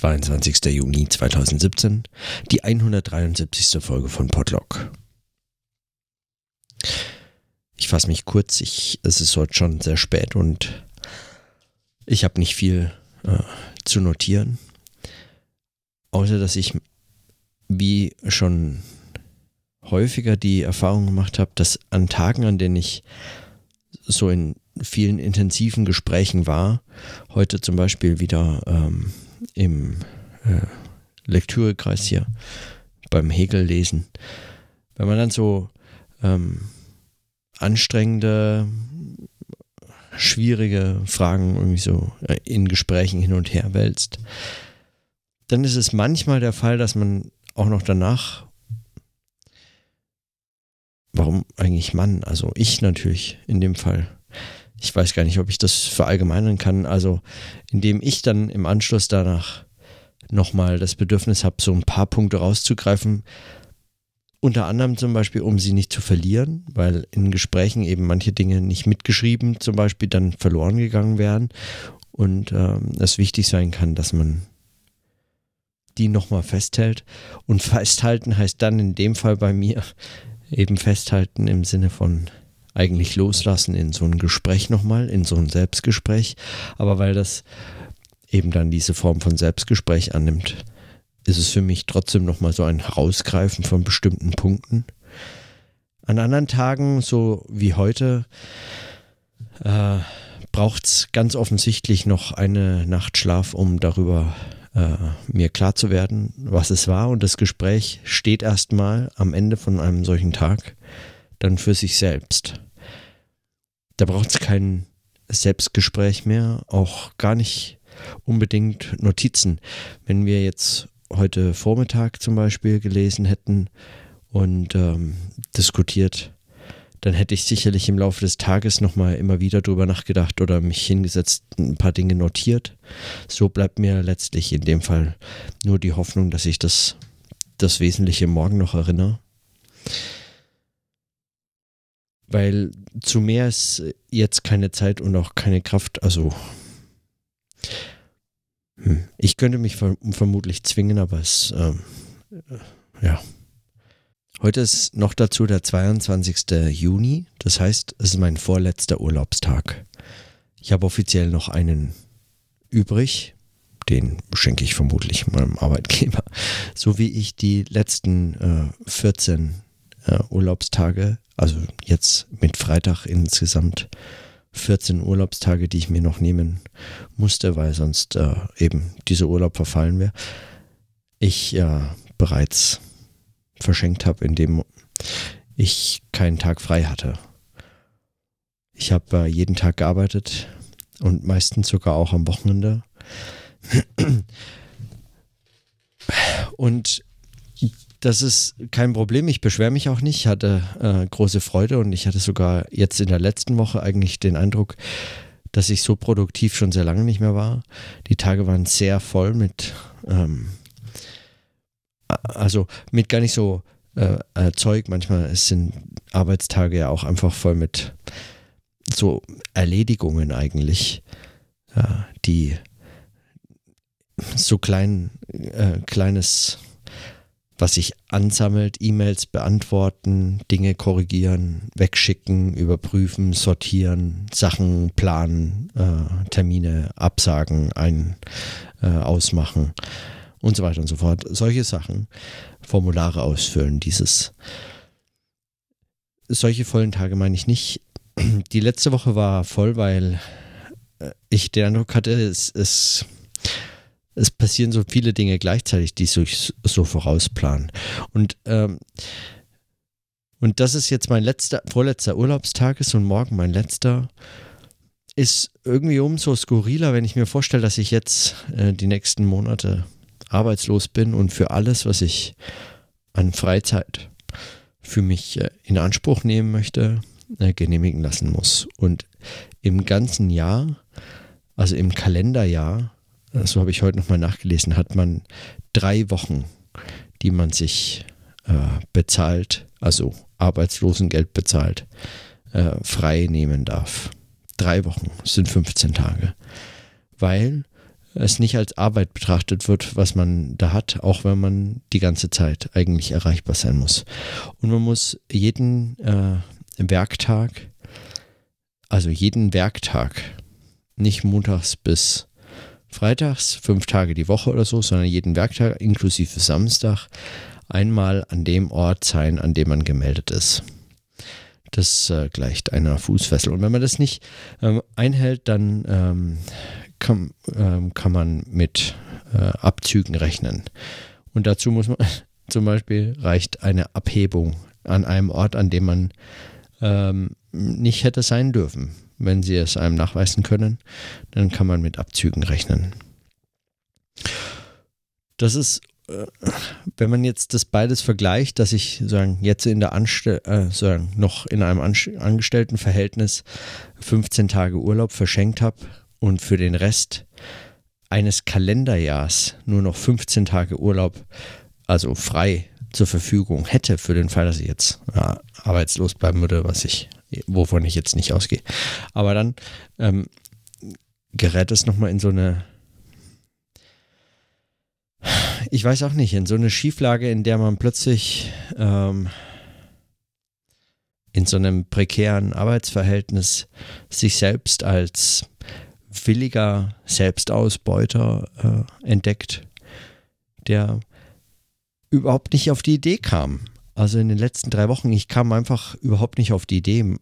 22. Juni 2017, die 173. Folge von Podlog. Ich fasse mich kurz, ich, es ist heute schon sehr spät und ich habe nicht viel äh, zu notieren, außer dass ich wie schon häufiger die Erfahrung gemacht habe, dass an Tagen, an denen ich so in vielen intensiven Gesprächen war, heute zum Beispiel wieder ähm, im äh, Lektürekreis hier beim Hegel lesen, wenn man dann so ähm, anstrengende, schwierige Fragen irgendwie so äh, in Gesprächen hin und her wälzt, dann ist es manchmal der Fall, dass man auch noch danach warum eigentlich Mann? Also ich natürlich in dem Fall. Ich weiß gar nicht, ob ich das verallgemeinern kann. Also indem ich dann im Anschluss danach nochmal das Bedürfnis habe, so ein paar Punkte rauszugreifen. Unter anderem zum Beispiel, um sie nicht zu verlieren, weil in Gesprächen eben manche Dinge nicht mitgeschrieben zum Beispiel dann verloren gegangen wären und ähm, es wichtig sein kann, dass man die nochmal festhält. Und festhalten heißt dann in dem Fall bei mir eben festhalten im Sinne von eigentlich loslassen in so ein Gespräch nochmal, in so ein Selbstgespräch. Aber weil das eben dann diese Form von Selbstgespräch annimmt, ist es für mich trotzdem nochmal so ein Herausgreifen von bestimmten Punkten. An anderen Tagen, so wie heute, äh, braucht es ganz offensichtlich noch eine Nacht Schlaf, um darüber äh, mir klar zu werden, was es war. Und das Gespräch steht erstmal am Ende von einem solchen Tag dann für sich selbst. Da braucht es kein Selbstgespräch mehr, auch gar nicht unbedingt Notizen. Wenn wir jetzt heute Vormittag zum Beispiel gelesen hätten und ähm, diskutiert, dann hätte ich sicherlich im Laufe des Tages nochmal immer wieder drüber nachgedacht oder mich hingesetzt, ein paar Dinge notiert. So bleibt mir letztlich in dem Fall nur die Hoffnung, dass ich das, das Wesentliche morgen noch erinnere. Weil zu mehr ist jetzt keine Zeit und auch keine Kraft. Also, hm, ich könnte mich vermutlich zwingen, aber es, ähm, äh, ja. Heute ist noch dazu der 22. Juni, das heißt, es ist mein vorletzter Urlaubstag. Ich habe offiziell noch einen übrig, den schenke ich vermutlich meinem Arbeitgeber, so wie ich die letzten äh, 14 äh, Urlaubstage, also jetzt mit Freitag insgesamt 14 Urlaubstage, die ich mir noch nehmen musste, weil sonst äh, eben dieser Urlaub verfallen wäre, ich äh, bereits verschenkt habe, indem ich keinen Tag frei hatte. Ich habe äh, jeden Tag gearbeitet und meistens sogar auch am Wochenende. Und das ist kein Problem. Ich beschwere mich auch nicht. Ich hatte äh, große Freude und ich hatte sogar jetzt in der letzten Woche eigentlich den Eindruck, dass ich so produktiv schon sehr lange nicht mehr war. Die Tage waren sehr voll mit ähm, also mit gar nicht so äh, äh, Zeug. Manchmal sind Arbeitstage ja auch einfach voll mit so Erledigungen eigentlich, ja, die so klein, äh, kleines, was sich ansammelt, E-Mails beantworten, Dinge korrigieren, wegschicken, überprüfen, sortieren, Sachen planen, äh, Termine absagen, ein, äh, ausmachen und so weiter und so fort. Solche Sachen, Formulare ausfüllen, dieses. Solche vollen Tage meine ich nicht. Die letzte Woche war voll, weil äh, ich den Eindruck hatte, es, es, es passieren so viele Dinge gleichzeitig, die sich so vorausplanen. Und ähm, und das ist jetzt mein letzter, vorletzter Urlaubstag ist und morgen mein letzter. Ist irgendwie umso skurriler, wenn ich mir vorstelle, dass ich jetzt äh, die nächsten Monate arbeitslos bin und für alles, was ich an Freizeit für mich äh, in Anspruch nehmen möchte, äh, genehmigen lassen muss. Und im ganzen Jahr, also im Kalenderjahr, so habe ich heute nochmal nachgelesen, hat man drei Wochen, die man sich äh, bezahlt, also Arbeitslosengeld bezahlt, äh, frei nehmen darf. Drei Wochen sind 15 Tage. Weil es nicht als Arbeit betrachtet wird, was man da hat, auch wenn man die ganze Zeit eigentlich erreichbar sein muss. Und man muss jeden äh, Werktag, also jeden Werktag, nicht montags bis freitags, fünf Tage die Woche oder so, sondern jeden Werktag inklusive Samstag einmal an dem Ort sein, an dem man gemeldet ist. Das äh, gleicht einer Fußfessel. Und wenn man das nicht ähm, einhält, dann ähm, kann, ähm, kann man mit äh, Abzügen rechnen. Und dazu muss man zum Beispiel reicht eine Abhebung an einem Ort, an dem man ähm, nicht hätte sein dürfen. Wenn sie es einem nachweisen können, dann kann man mit Abzügen rechnen. Das ist, äh, wenn man jetzt das beides vergleicht, dass ich sagen, jetzt in der Anstell äh, sagen, noch in einem Angestelltenverhältnis 15 Tage Urlaub verschenkt habe und für den Rest eines Kalenderjahrs nur noch 15 Tage Urlaub, also frei zur Verfügung hätte für den Fall, dass ich jetzt ja, arbeitslos bleiben würde, was ich, wovon ich jetzt nicht ausgehe. Aber dann ähm, gerät es nochmal in so eine, ich weiß auch nicht, in so eine Schieflage, in der man plötzlich ähm, in so einem prekären Arbeitsverhältnis sich selbst als williger Selbstausbeuter äh, entdeckt, der überhaupt nicht auf die Idee kam. Also in den letzten drei Wochen, ich kam einfach überhaupt nicht auf die Idee,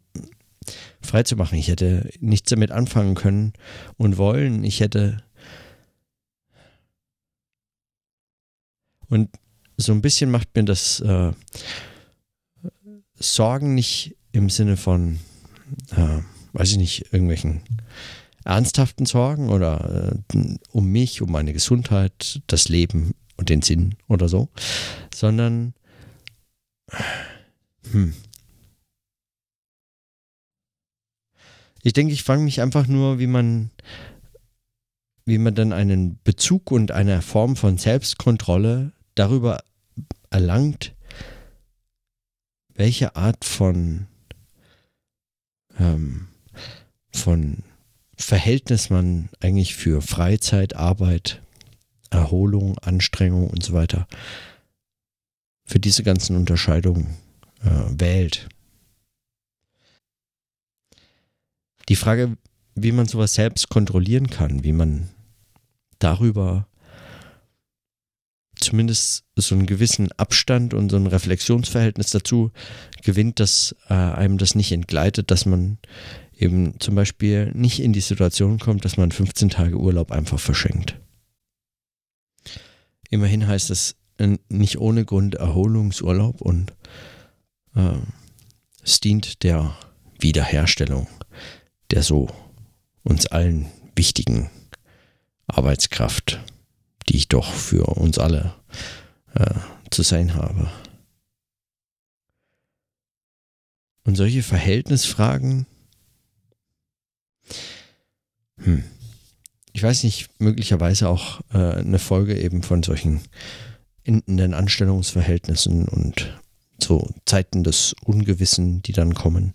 freizumachen. Ich hätte nichts damit anfangen können und wollen. Ich hätte. Und so ein bisschen macht mir das äh, Sorgen nicht im Sinne von, äh, weiß ich nicht, irgendwelchen ernsthaften Sorgen oder äh, um mich, um meine Gesundheit, das Leben und den Sinn oder so, sondern hm. Ich denke, ich frage mich einfach nur, wie man, wie man dann einen Bezug und eine Form von Selbstkontrolle darüber erlangt, welche Art von, ähm, von Verhältnis man eigentlich für Freizeit, Arbeit, Erholung, Anstrengung und so weiter für diese ganzen Unterscheidungen äh, wählt. Die Frage, wie man sowas selbst kontrollieren kann, wie man darüber zumindest so einen gewissen Abstand und so ein Reflexionsverhältnis dazu gewinnt, dass äh, einem das nicht entgleitet, dass man eben zum Beispiel nicht in die Situation kommt, dass man 15 Tage Urlaub einfach verschenkt. Immerhin heißt es nicht ohne Grund Erholungsurlaub und äh, es dient der Wiederherstellung der so uns allen wichtigen Arbeitskraft, die ich doch für uns alle äh, zu sein habe. Und solche Verhältnisfragen, hm, ich weiß nicht, möglicherweise auch äh, eine Folge eben von solchen endenden Anstellungsverhältnissen und so Zeiten des Ungewissen, die dann kommen.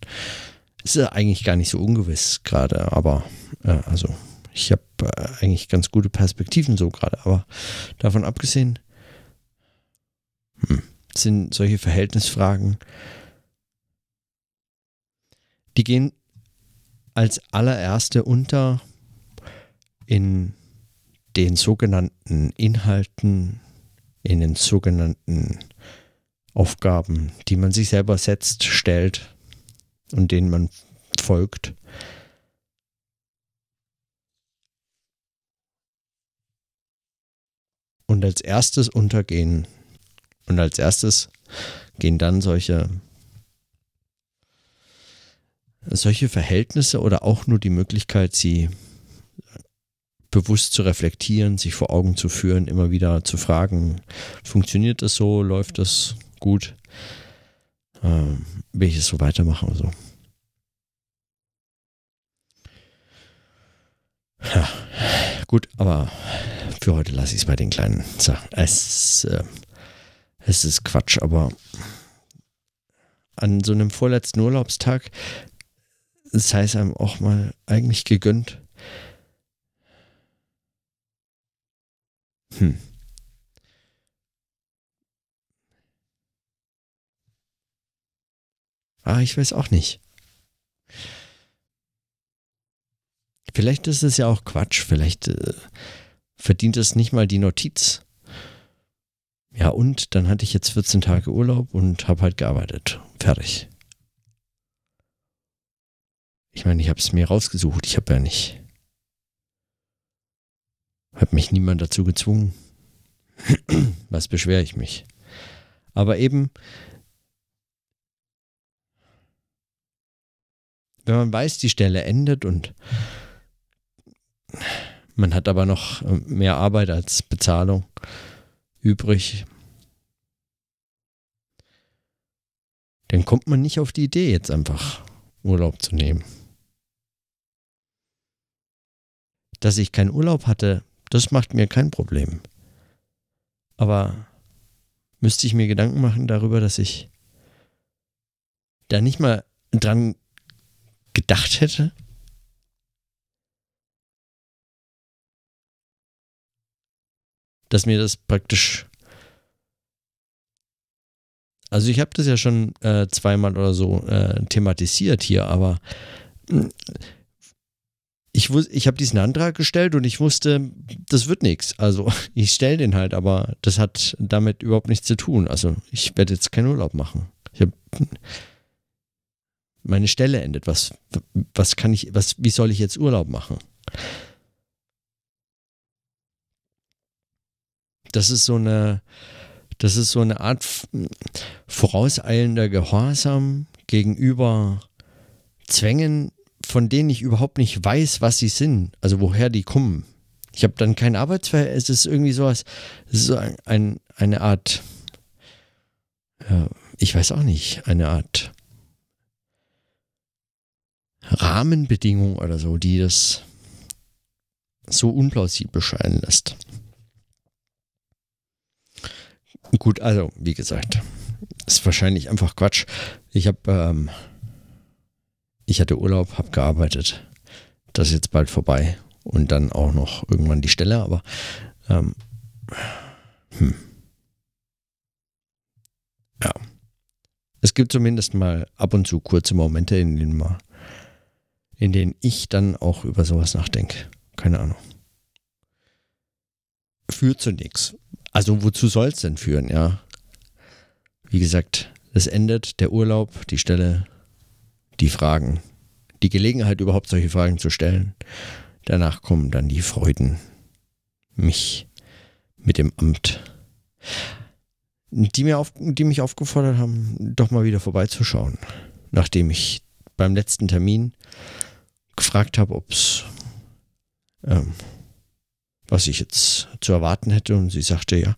Ist ja eigentlich gar nicht so ungewiss gerade, aber äh, also ich habe äh, eigentlich ganz gute Perspektiven so gerade, aber davon abgesehen hm, sind solche Verhältnisfragen, die gehen als allererste unter in den sogenannten Inhalten, in den sogenannten Aufgaben, die man sich selber setzt, stellt und denen man folgt. Und als erstes untergehen und als erstes gehen dann solche solche Verhältnisse oder auch nur die Möglichkeit, sie bewusst zu reflektieren, sich vor Augen zu führen, immer wieder zu fragen, funktioniert das so, läuft das gut, ähm, will ich es so weitermachen oder so. Ja, gut, aber für heute lasse ich es bei den kleinen Sachen. Es, äh, es ist Quatsch, aber an so einem vorletzten Urlaubstag sei es einem auch mal eigentlich gegönnt, Hm. Ah, ich weiß auch nicht. Vielleicht ist es ja auch Quatsch. Vielleicht äh, verdient es nicht mal die Notiz. Ja, und dann hatte ich jetzt 14 Tage Urlaub und habe halt gearbeitet. Fertig. Ich meine, ich habe es mir rausgesucht. Ich habe ja nicht. Hat mich niemand dazu gezwungen. Was beschwere ich mich? Aber eben, wenn man weiß, die Stelle endet und man hat aber noch äh, mehr Arbeit als Bezahlung übrig, dann kommt man nicht auf die Idee, jetzt einfach Urlaub zu nehmen. Dass ich keinen Urlaub hatte, das macht mir kein Problem. Aber müsste ich mir Gedanken machen darüber, dass ich da nicht mal dran gedacht hätte? Dass mir das praktisch. Also ich habe das ja schon äh, zweimal oder so äh, thematisiert hier, aber hm, ich, ich habe diesen Antrag gestellt und ich wusste, das wird nichts. Also ich stelle den halt, aber das hat damit überhaupt nichts zu tun. Also ich werde jetzt keinen Urlaub machen. Habe meine Stelle endet. Was, was kann ich, was, wie soll ich jetzt Urlaub machen? Das ist so eine, das ist so eine Art vorauseilender Gehorsam gegenüber Zwängen, von denen ich überhaupt nicht weiß, was sie sind, also woher die kommen. Ich habe dann kein Arbeitsverhältnis, es ist irgendwie sowas, es ist so ein, ein, eine Art, ja, ich weiß auch nicht, eine Art Rahmenbedingung oder so, die das so unplausibel scheinen lässt. Gut, also wie gesagt, ist wahrscheinlich einfach Quatsch. Ich habe, ähm, ich hatte Urlaub, habe gearbeitet. Das ist jetzt bald vorbei und dann auch noch irgendwann die Stelle, aber ähm, hm. ja. Es gibt zumindest mal ab und zu kurze Momente, in denen man in denen ich dann auch über sowas nachdenke. Keine Ahnung. Führt zu nichts. Also wozu soll es denn führen, ja? Wie gesagt, es endet der Urlaub, die Stelle, die Fragen, die Gelegenheit überhaupt solche Fragen zu stellen. Danach kommen dann die Freuden, mich mit dem Amt, die, mir auf, die mich aufgefordert haben, doch mal wieder vorbeizuschauen, nachdem ich beim letzten Termin gefragt habe, ob es, ähm, was ich jetzt zu erwarten hätte. Und sie sagte, ja,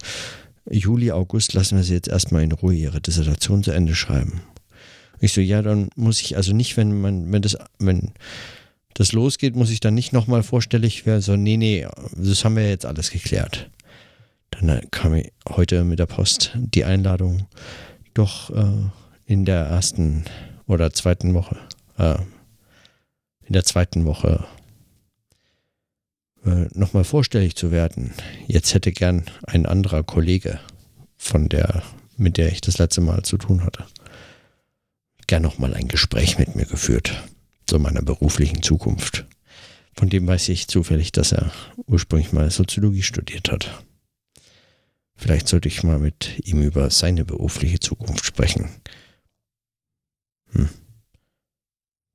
Juli, August lassen wir sie jetzt erstmal in Ruhe ihre Dissertation zu Ende schreiben. Ich so, ja, dann muss ich also nicht, wenn man, wenn das, wenn das losgeht, muss ich dann nicht nochmal vorstellig werden, so, nee, nee, das haben wir jetzt alles geklärt. Dann äh, kam heute mit der Post die Einladung, doch äh, in der ersten oder zweiten Woche äh, in der zweiten Woche äh, nochmal vorstellig zu werden. Jetzt hätte gern ein anderer Kollege von der, mit der ich das letzte Mal zu tun hatte, gern nochmal ein Gespräch mit mir geführt zu meiner beruflichen Zukunft. Von dem weiß ich zufällig, dass er ursprünglich mal Soziologie studiert hat. Vielleicht sollte ich mal mit ihm über seine berufliche Zukunft sprechen. Hm.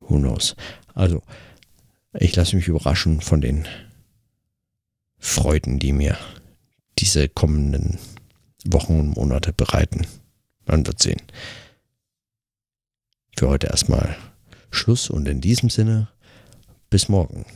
Who knows? Also, ich lasse mich überraschen von den Freuden, die mir diese kommenden Wochen und Monate bereiten. Man wird sehen. Für heute erstmal Schluss und in diesem Sinne bis morgen.